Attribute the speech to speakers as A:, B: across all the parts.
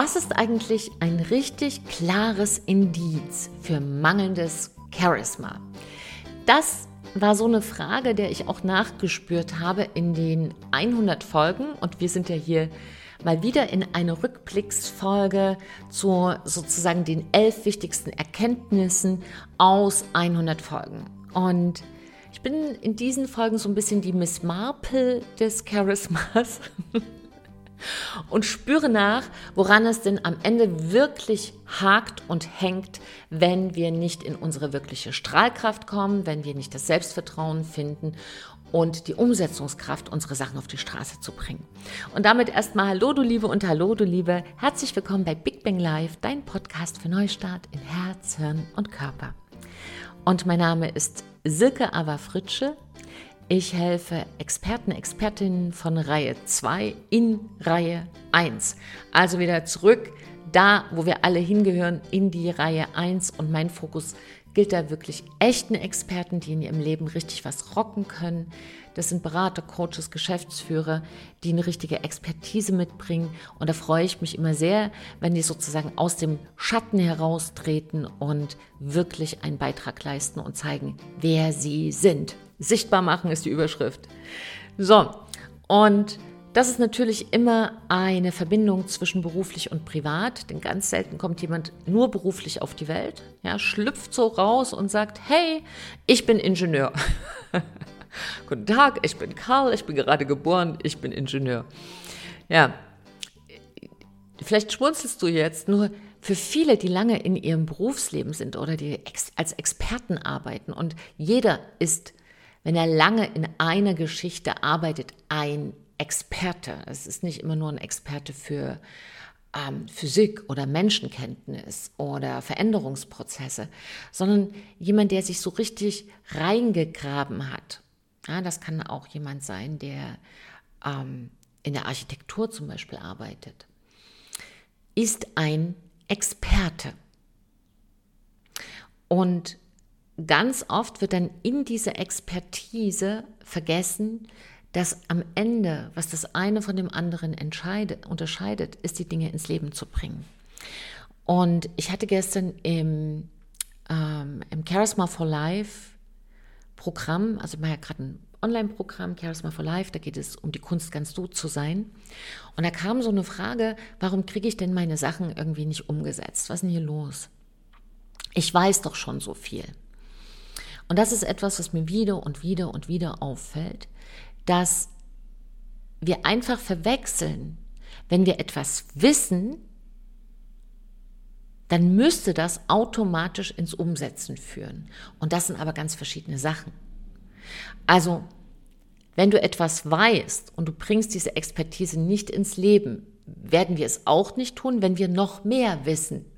A: Was ist eigentlich ein richtig klares Indiz für mangelndes Charisma? Das war so eine Frage, der ich auch nachgespürt habe in den 100 Folgen und wir sind ja hier mal wieder in eine Rückblicksfolge zu sozusagen den elf wichtigsten Erkenntnissen aus 100 Folgen. Und ich bin in diesen Folgen so ein bisschen die Miss Marple des Charismas und spüre nach, woran es denn am Ende wirklich hakt und hängt, wenn wir nicht in unsere wirkliche Strahlkraft kommen, wenn wir nicht das Selbstvertrauen finden und die Umsetzungskraft, unsere Sachen auf die Straße zu bringen. Und damit erstmal Hallo du Liebe und Hallo du Liebe. Herzlich willkommen bei Big Bang Live, dein Podcast für Neustart in Herz, Hirn und Körper. Und mein Name ist Silke Ava Fritsche. Ich helfe Experten, Expertinnen von Reihe 2 in Reihe 1. Also wieder zurück da, wo wir alle hingehören, in die Reihe 1. Und mein Fokus gilt da wirklich echten Experten, die in ihrem Leben richtig was rocken können. Das sind Berater, Coaches, Geschäftsführer, die eine richtige Expertise mitbringen. Und da freue ich mich immer sehr, wenn die sozusagen aus dem Schatten heraustreten und wirklich einen Beitrag leisten und zeigen, wer sie sind. Sichtbar machen ist die Überschrift. So, und das ist natürlich immer eine Verbindung zwischen beruflich und privat, denn ganz selten kommt jemand nur beruflich auf die Welt, ja, schlüpft so raus und sagt, hey, ich bin Ingenieur. Guten Tag, ich bin Karl, ich bin gerade geboren, ich bin Ingenieur. Ja, vielleicht schmunzelst du jetzt, nur für viele, die lange in ihrem Berufsleben sind oder die als Experten arbeiten und jeder ist wenn er lange in einer Geschichte arbeitet, ein Experte. Es ist nicht immer nur ein Experte für ähm, Physik oder Menschenkenntnis oder Veränderungsprozesse, sondern jemand, der sich so richtig reingegraben hat. Ja, das kann auch jemand sein, der ähm, in der Architektur zum Beispiel arbeitet, ist ein Experte. Und ganz oft wird dann in dieser Expertise vergessen, dass am Ende, was das eine von dem anderen unterscheidet, ist die Dinge ins Leben zu bringen. Und ich hatte gestern im, ähm, im Charisma for Life Programm, also ich mache ja gerade ein Online-Programm, Charisma for Life, da geht es um die Kunst, ganz du zu sein. Und da kam so eine Frage, warum kriege ich denn meine Sachen irgendwie nicht umgesetzt? Was ist denn hier los? Ich weiß doch schon so viel. Und das ist etwas, was mir wieder und wieder und wieder auffällt, dass wir einfach verwechseln, wenn wir etwas wissen, dann müsste das automatisch ins Umsetzen führen. Und das sind aber ganz verschiedene Sachen. Also, wenn du etwas weißt und du bringst diese Expertise nicht ins Leben, werden wir es auch nicht tun, wenn wir noch mehr wissen.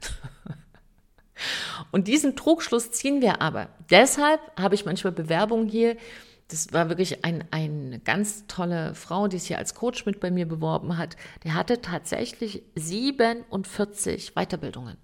A: Und diesen Trugschluss ziehen wir aber. Deshalb habe ich manchmal Bewerbungen hier. Das war wirklich ein, eine ganz tolle Frau, die sich als Coach mit bei mir beworben hat. Der hatte tatsächlich 47 Weiterbildungen.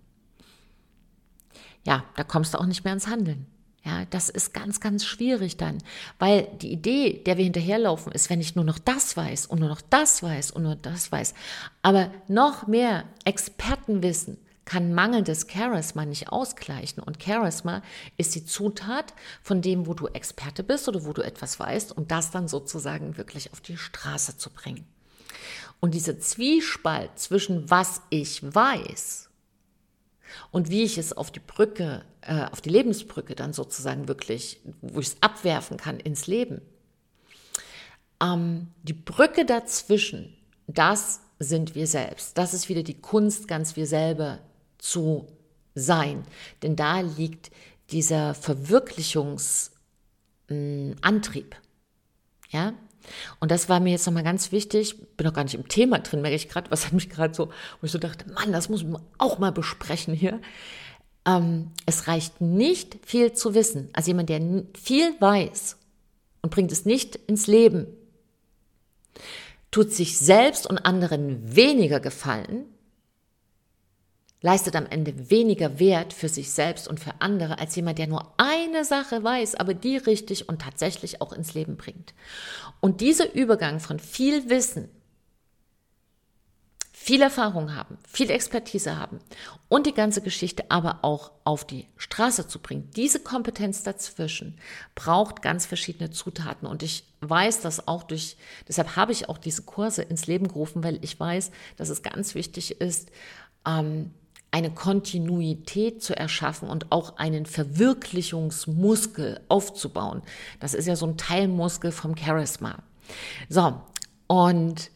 A: Ja, da kommst du auch nicht mehr ins Handeln. Ja, das ist ganz, ganz schwierig dann, weil die Idee, der wir hinterherlaufen, ist, wenn ich nur noch das weiß und nur noch das weiß und nur das weiß, aber noch mehr Expertenwissen kann mangelndes Charisma nicht ausgleichen. Und Charisma ist die Zutat von dem, wo du Experte bist oder wo du etwas weißt und das dann sozusagen wirklich auf die Straße zu bringen. Und dieser Zwiespalt zwischen was ich weiß und wie ich es auf die Brücke, äh, auf die Lebensbrücke dann sozusagen wirklich, wo ich es abwerfen kann ins Leben. Ähm, die Brücke dazwischen, das sind wir selbst. Das ist wieder die Kunst, ganz wir selber zu sein. Denn da liegt dieser Verwirklichungsantrieb. Ja? Und das war mir jetzt nochmal ganz wichtig. Bin noch gar nicht im Thema drin, merke ich gerade, was hat mich gerade so, wo ich so dachte, Mann, das muss man auch mal besprechen hier. Ähm, es reicht nicht viel zu wissen. Also jemand, der viel weiß und bringt es nicht ins Leben, tut sich selbst und anderen weniger gefallen, leistet am Ende weniger Wert für sich selbst und für andere als jemand, der nur eine Sache weiß, aber die richtig und tatsächlich auch ins Leben bringt. Und dieser Übergang von viel Wissen, viel Erfahrung haben, viel Expertise haben und die ganze Geschichte aber auch auf die Straße zu bringen. Diese Kompetenz dazwischen braucht ganz verschiedene Zutaten und ich weiß das auch durch, deshalb habe ich auch diese Kurse ins Leben gerufen, weil ich weiß, dass es ganz wichtig ist, ähm, eine Kontinuität zu erschaffen und auch einen Verwirklichungsmuskel aufzubauen. Das ist ja so ein Teilmuskel vom Charisma. So, und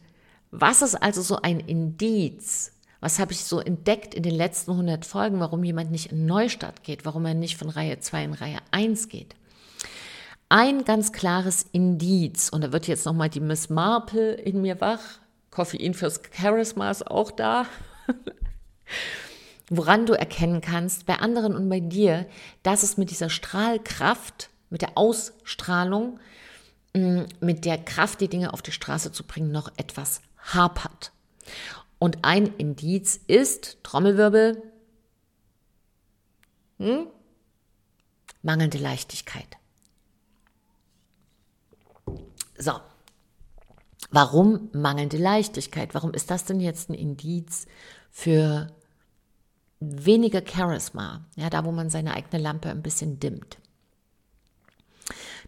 A: was ist also so ein Indiz? Was habe ich so entdeckt in den letzten 100 Folgen, warum jemand nicht in Neustart geht, warum er nicht von Reihe 2 in Reihe 1 geht? Ein ganz klares Indiz, und da wird jetzt nochmal die Miss Marple in mir wach, Koffein fürs Charisma ist auch da, woran du erkennen kannst, bei anderen und bei dir, dass es mit dieser Strahlkraft, mit der Ausstrahlung, mm, mit der Kraft, die Dinge auf die Straße zu bringen, noch etwas hapert. Und ein Indiz ist, Trommelwirbel, hm? mangelnde Leichtigkeit. So, warum mangelnde Leichtigkeit? Warum ist das denn jetzt ein Indiz für weniger Charisma? Ja, da wo man seine eigene Lampe ein bisschen dimmt.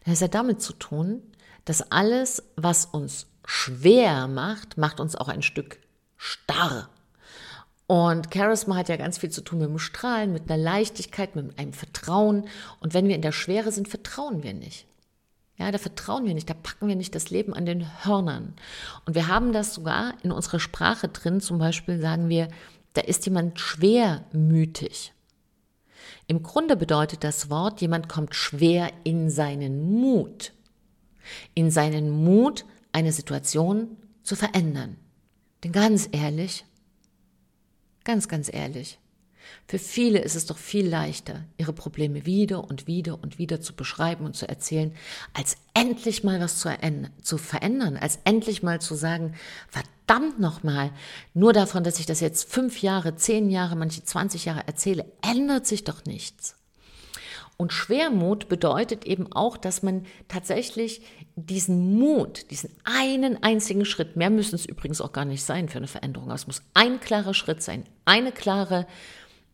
A: Das hat damit zu tun, dass alles, was uns schwer macht, macht uns auch ein Stück starr. Und Charisma hat ja ganz viel zu tun mit dem Strahlen, mit einer Leichtigkeit, mit einem Vertrauen. Und wenn wir in der Schwere sind, vertrauen wir nicht. Ja, da vertrauen wir nicht, da packen wir nicht das Leben an den Hörnern. Und wir haben das sogar in unserer Sprache drin. Zum Beispiel sagen wir, da ist jemand schwermütig. Im Grunde bedeutet das Wort, jemand kommt schwer in seinen Mut. In seinen Mut, eine Situation zu verändern. Denn ganz ehrlich, ganz, ganz ehrlich, für viele ist es doch viel leichter, ihre Probleme wieder und wieder und wieder zu beschreiben und zu erzählen, als endlich mal was zu, zu verändern, als endlich mal zu sagen, verdammt nochmal, nur davon, dass ich das jetzt fünf Jahre, zehn Jahre, manche 20 Jahre erzähle, ändert sich doch nichts. Und Schwermut bedeutet eben auch, dass man tatsächlich diesen Mut, diesen einen einzigen Schritt, mehr müssen es übrigens auch gar nicht sein für eine Veränderung, aber es muss ein klarer Schritt sein, eine klare hm,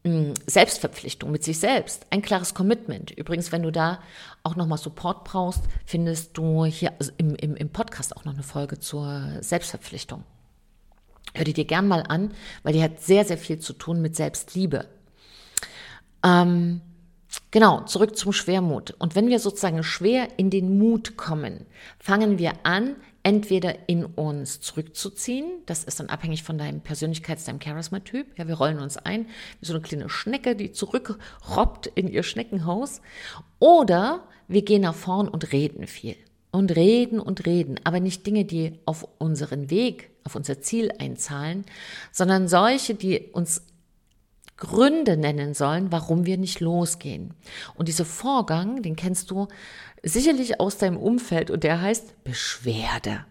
A: Selbstverpflichtung mit sich selbst, ein klares Commitment. Übrigens, wenn du da auch nochmal Support brauchst, findest du hier also im, im, im Podcast auch noch eine Folge zur Selbstverpflichtung. Hör die dir gern mal an, weil die hat sehr, sehr viel zu tun mit Selbstliebe. Ähm, Genau, zurück zum Schwermut. Und wenn wir sozusagen schwer in den Mut kommen, fangen wir an, entweder in uns zurückzuziehen, das ist dann abhängig von deinem Persönlichkeits-, deinem Charisma-Typ, ja, wir rollen uns ein, wie so eine kleine Schnecke, die zurückrobbt in ihr Schneckenhaus, oder wir gehen nach vorn und reden viel. Und reden und reden, aber nicht Dinge, die auf unseren Weg, auf unser Ziel einzahlen, sondern solche, die uns Gründe nennen sollen, warum wir nicht losgehen. Und dieser Vorgang, den kennst du sicherlich aus deinem Umfeld und der heißt Beschwerde.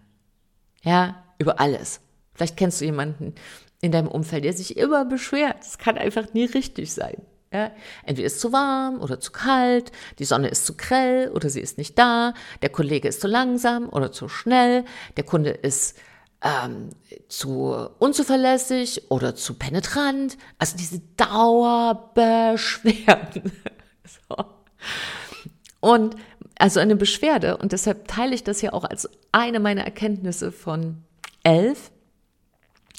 A: Ja, über alles. Vielleicht kennst du jemanden in deinem Umfeld, der sich immer beschwert. Das kann einfach nie richtig sein. Ja, entweder ist es zu warm oder zu kalt, die Sonne ist zu grell oder sie ist nicht da, der Kollege ist zu langsam oder zu schnell, der Kunde ist ähm, zu unzuverlässig oder zu penetrant. Also diese Dauerbeschwerden. so. Und also eine Beschwerde, und deshalb teile ich das ja auch als eine meiner Erkenntnisse von elf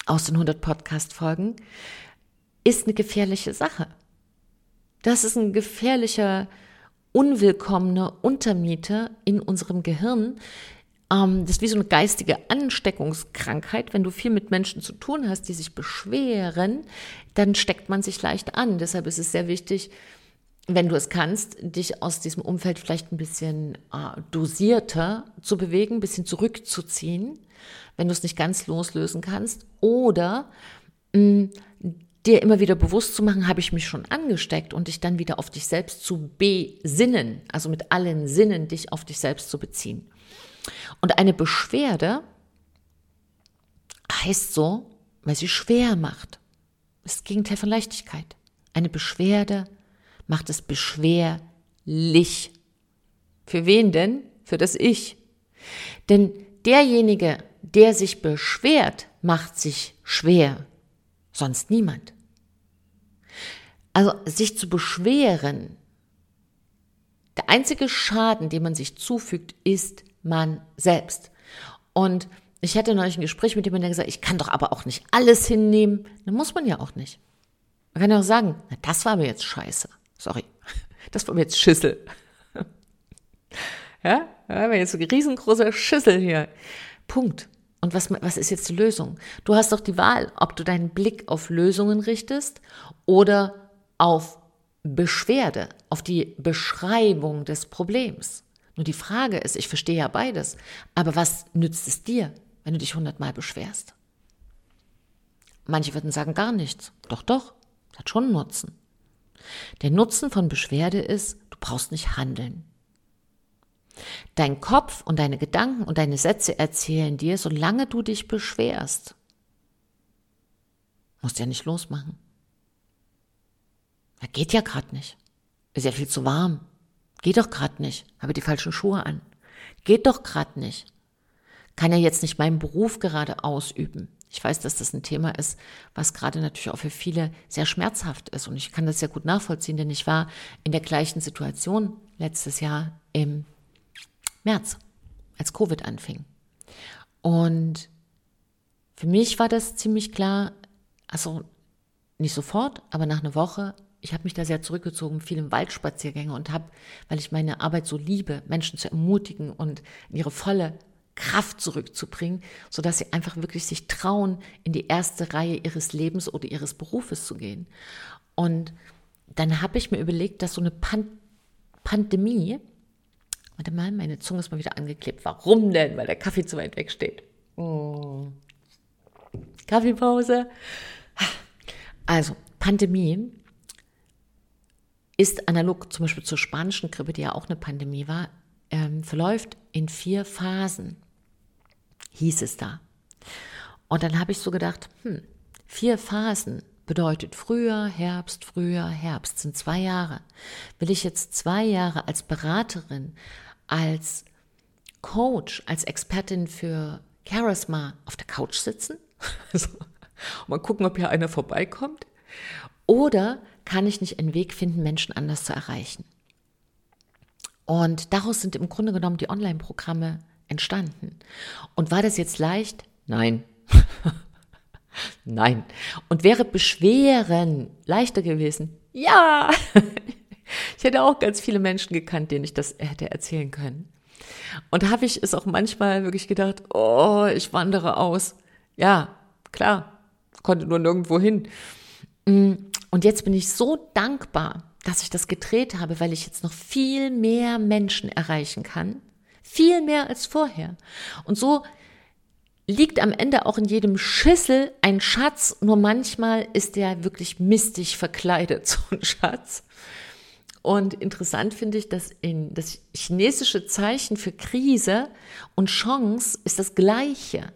A: aus den 100 Podcast-Folgen, ist eine gefährliche Sache. Das ist ein gefährlicher, unwillkommener Untermieter in unserem Gehirn, ähm, das ist wie so eine geistige Ansteckungskrankheit. Wenn du viel mit Menschen zu tun hast, die sich beschweren, dann steckt man sich leicht an. Deshalb ist es sehr wichtig, wenn du es kannst, dich aus diesem Umfeld vielleicht ein bisschen äh, dosierter zu bewegen, ein bisschen zurückzuziehen, wenn du es nicht ganz loslösen kannst. Oder mh, mm, dir immer wieder bewusst zu machen, habe ich mich schon angesteckt und dich dann wieder auf dich selbst zu besinnen, also mit allen Sinnen dich auf dich selbst zu beziehen. Und eine Beschwerde heißt so, weil sie schwer macht. Das Gegenteil von Leichtigkeit. Eine Beschwerde macht es beschwerlich. Für wen denn? Für das Ich. Denn derjenige, der sich beschwert, macht sich schwer, sonst niemand. Also sich zu beschweren, der einzige Schaden, den man sich zufügt, ist man selbst. Und ich hatte neulich ein Gespräch mit jemandem, der gesagt ich kann doch aber auch nicht alles hinnehmen. Dann muss man ja auch nicht. Man kann ja auch sagen, na, das war mir jetzt scheiße. Sorry. Das war mir jetzt Schüssel. Ja, wir haben jetzt eine riesengroße Schüssel hier. Punkt. Und was, was ist jetzt die Lösung? Du hast doch die Wahl, ob du deinen Blick auf Lösungen richtest oder auf Beschwerde, auf die Beschreibung des Problems. Nur die Frage ist, ich verstehe ja beides, aber was nützt es dir, wenn du dich hundertmal beschwerst? Manche würden sagen gar nichts. Doch, doch, hat schon Nutzen. Der Nutzen von Beschwerde ist, du brauchst nicht handeln. Dein Kopf und deine Gedanken und deine Sätze erzählen dir, solange du dich beschwerst. Musst ja nicht losmachen. Ja, geht ja gerade nicht. Ist ja viel zu warm. Geht doch gerade nicht. Habe die falschen Schuhe an. Geht doch gerade nicht. Kann ja jetzt nicht meinen Beruf gerade ausüben. Ich weiß, dass das ein Thema ist, was gerade natürlich auch für viele sehr schmerzhaft ist. Und ich kann das sehr gut nachvollziehen, denn ich war in der gleichen Situation letztes Jahr im März, als Covid anfing. Und für mich war das ziemlich klar, also nicht sofort, aber nach einer Woche, ich habe mich da sehr zurückgezogen, viel im Waldspaziergänge und habe, weil ich meine Arbeit so liebe, Menschen zu ermutigen und in ihre volle Kraft zurückzubringen, sodass sie einfach wirklich sich trauen, in die erste Reihe ihres Lebens oder ihres Berufes zu gehen. Und dann habe ich mir überlegt, dass so eine Pan Pandemie Warte mal, meine Zunge ist mal wieder angeklebt. Warum denn? Weil der Kaffee zu weit weg steht. Oh. Kaffeepause. Also, Pandemie ist analog zum Beispiel zur spanischen Grippe, die ja auch eine Pandemie war, ähm, verläuft in vier Phasen, hieß es da. Und dann habe ich so gedacht, hm, vier Phasen bedeutet Frühjahr, Herbst, Frühjahr, Herbst sind zwei Jahre. Will ich jetzt zwei Jahre als Beraterin, als Coach, als Expertin für Charisma auf der Couch sitzen? Mal gucken, ob hier einer vorbeikommt. Oder kann ich nicht einen Weg finden, Menschen anders zu erreichen? Und daraus sind im Grunde genommen die Online-Programme entstanden. Und war das jetzt leicht? Nein. Nein. Und wäre Beschweren leichter gewesen? Ja. Ich hätte auch ganz viele Menschen gekannt, denen ich das hätte erzählen können. Und habe ich es auch manchmal wirklich gedacht, oh, ich wandere aus. Ja, klar, konnte nur nirgendwo hin. Mm, und jetzt bin ich so dankbar, dass ich das gedreht habe, weil ich jetzt noch viel mehr Menschen erreichen kann. Viel mehr als vorher. Und so liegt am Ende auch in jedem Schüssel ein Schatz, nur manchmal ist der wirklich mistig verkleidet, so ein Schatz. Und interessant finde ich, dass in das chinesische Zeichen für Krise und Chance ist das gleiche.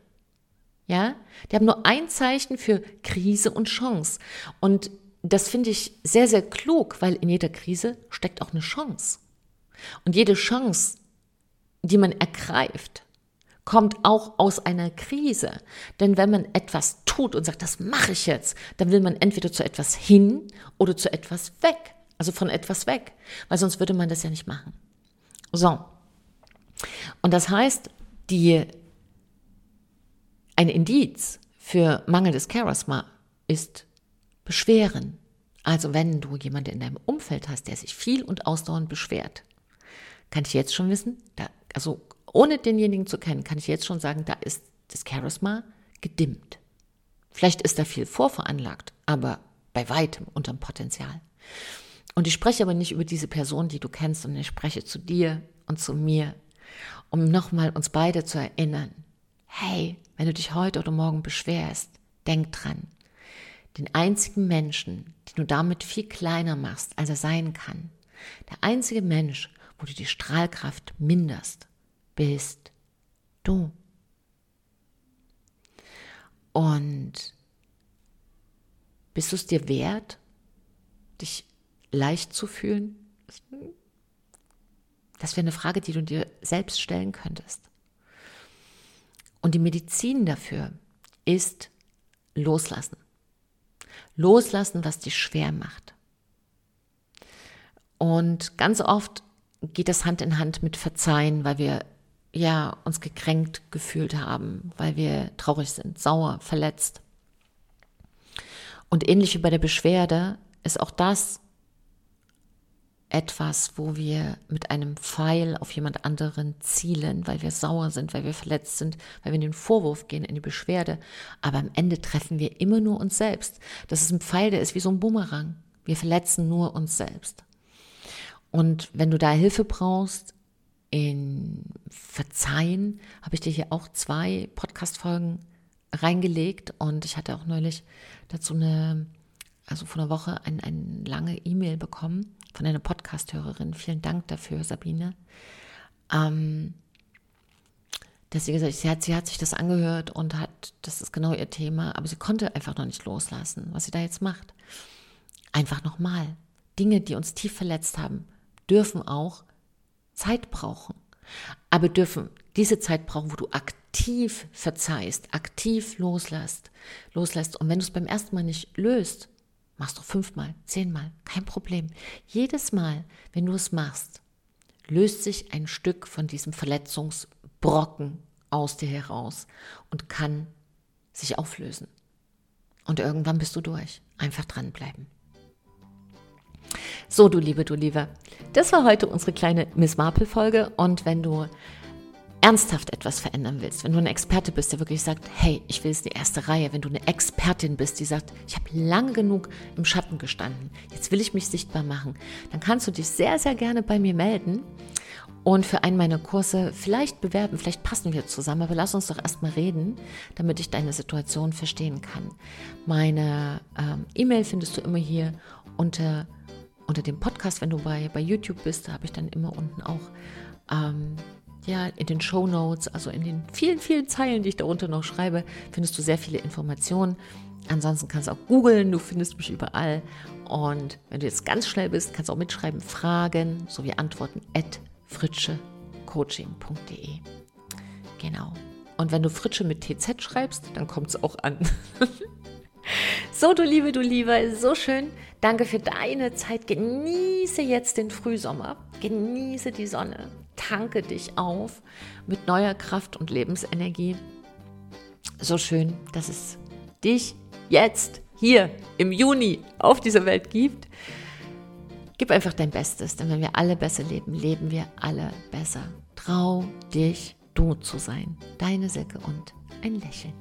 A: Ja, die haben nur ein Zeichen für Krise und Chance. Und das finde ich sehr, sehr klug, weil in jeder Krise steckt auch eine Chance. Und jede Chance, die man ergreift, kommt auch aus einer Krise. Denn wenn man etwas tut und sagt, das mache ich jetzt, dann will man entweder zu etwas hin oder zu etwas weg. Also von etwas weg, weil sonst würde man das ja nicht machen. So. Und das heißt, die, ein Indiz für mangelndes Charisma ist Beschweren. Also wenn du jemanden in deinem Umfeld hast, der sich viel und ausdauernd beschwert, kann ich jetzt schon wissen, da, also ohne denjenigen zu kennen, kann ich jetzt schon sagen, da ist das Charisma gedimmt. Vielleicht ist da viel vorveranlagt, aber bei weitem unterm Potenzial. Und ich spreche aber nicht über diese Person, die du kennst, sondern ich spreche zu dir und zu mir, um nochmal uns beide zu erinnern. Hey, wenn du dich heute oder morgen beschwerst, denk dran. Den einzigen Menschen, den du damit viel kleiner machst, als er sein kann, der einzige Mensch, wo du die Strahlkraft minderst, bist du. Und bist du es dir wert, dich leicht zu fühlen? Das wäre eine Frage, die du dir selbst stellen könntest. Und die Medizin dafür ist loslassen. Loslassen, was dich schwer macht. Und ganz oft geht das Hand in Hand mit Verzeihen, weil wir ja uns gekränkt gefühlt haben, weil wir traurig sind, sauer, verletzt. Und ähnlich wie bei der Beschwerde ist auch das etwas, wo wir mit einem Pfeil auf jemand anderen zielen, weil wir sauer sind, weil wir verletzt sind, weil wir in den Vorwurf gehen, in die Beschwerde. Aber am Ende treffen wir immer nur uns selbst. Das ist ein Pfeil, der ist wie so ein Bumerang. Wir verletzen nur uns selbst. Und wenn du da Hilfe brauchst, in Verzeihen, habe ich dir hier auch zwei Podcast-Folgen reingelegt und ich hatte auch neulich dazu eine, also vor einer Woche ein, eine lange E-Mail bekommen von einer Podcast-Hörerin. Vielen Dank dafür, Sabine. Ähm, dass sie gesagt sie hat, sie hat sich das angehört und hat, das ist genau ihr Thema, aber sie konnte einfach noch nicht loslassen, was sie da jetzt macht. Einfach nochmal. Dinge, die uns tief verletzt haben, dürfen auch Zeit brauchen. Aber dürfen diese Zeit brauchen, wo du aktiv verzeihst, aktiv loslässt, loslässt. Und wenn du es beim ersten Mal nicht löst, machst du fünfmal, zehnmal, kein Problem. Jedes Mal, wenn du es machst, löst sich ein Stück von diesem Verletzungsbrocken aus dir heraus und kann sich auflösen. Und irgendwann bist du durch. Einfach dranbleiben. So, du Liebe, du Liebe, das war heute unsere kleine Miss Marple-Folge. Und wenn du ernsthaft etwas verändern willst, wenn du ein Experte bist, der wirklich sagt, hey, ich will jetzt die erste Reihe, wenn du eine Expertin bist, die sagt, ich habe lange genug im Schatten gestanden, jetzt will ich mich sichtbar machen, dann kannst du dich sehr, sehr gerne bei mir melden und für einen meiner Kurse vielleicht bewerben, vielleicht passen wir zusammen, aber lass uns doch erstmal reden, damit ich deine Situation verstehen kann. Meine ähm, E-Mail findest du immer hier unter unter dem Podcast, wenn du bei, bei YouTube bist, da habe ich dann immer unten auch ähm, ja, in den Show Notes, also in den vielen, vielen Zeilen, die ich darunter noch schreibe, findest du sehr viele Informationen. Ansonsten kannst du auch googeln, du findest mich überall. Und wenn du jetzt ganz schnell bist, kannst du auch mitschreiben, Fragen sowie Antworten at fritschecoaching.de. Genau. Und wenn du Fritsche mit TZ schreibst, dann kommt es auch an. so, du Liebe, du Liebe, so schön, Danke für deine Zeit. Genieße jetzt den Frühsommer. Genieße die Sonne. Tanke dich auf mit neuer Kraft und Lebensenergie. So schön, dass es dich jetzt hier im Juni auf dieser Welt gibt. Gib einfach dein Bestes, denn wenn wir alle besser leben, leben wir alle besser. Trau dich, du zu sein. Deine Silke und ein Lächeln.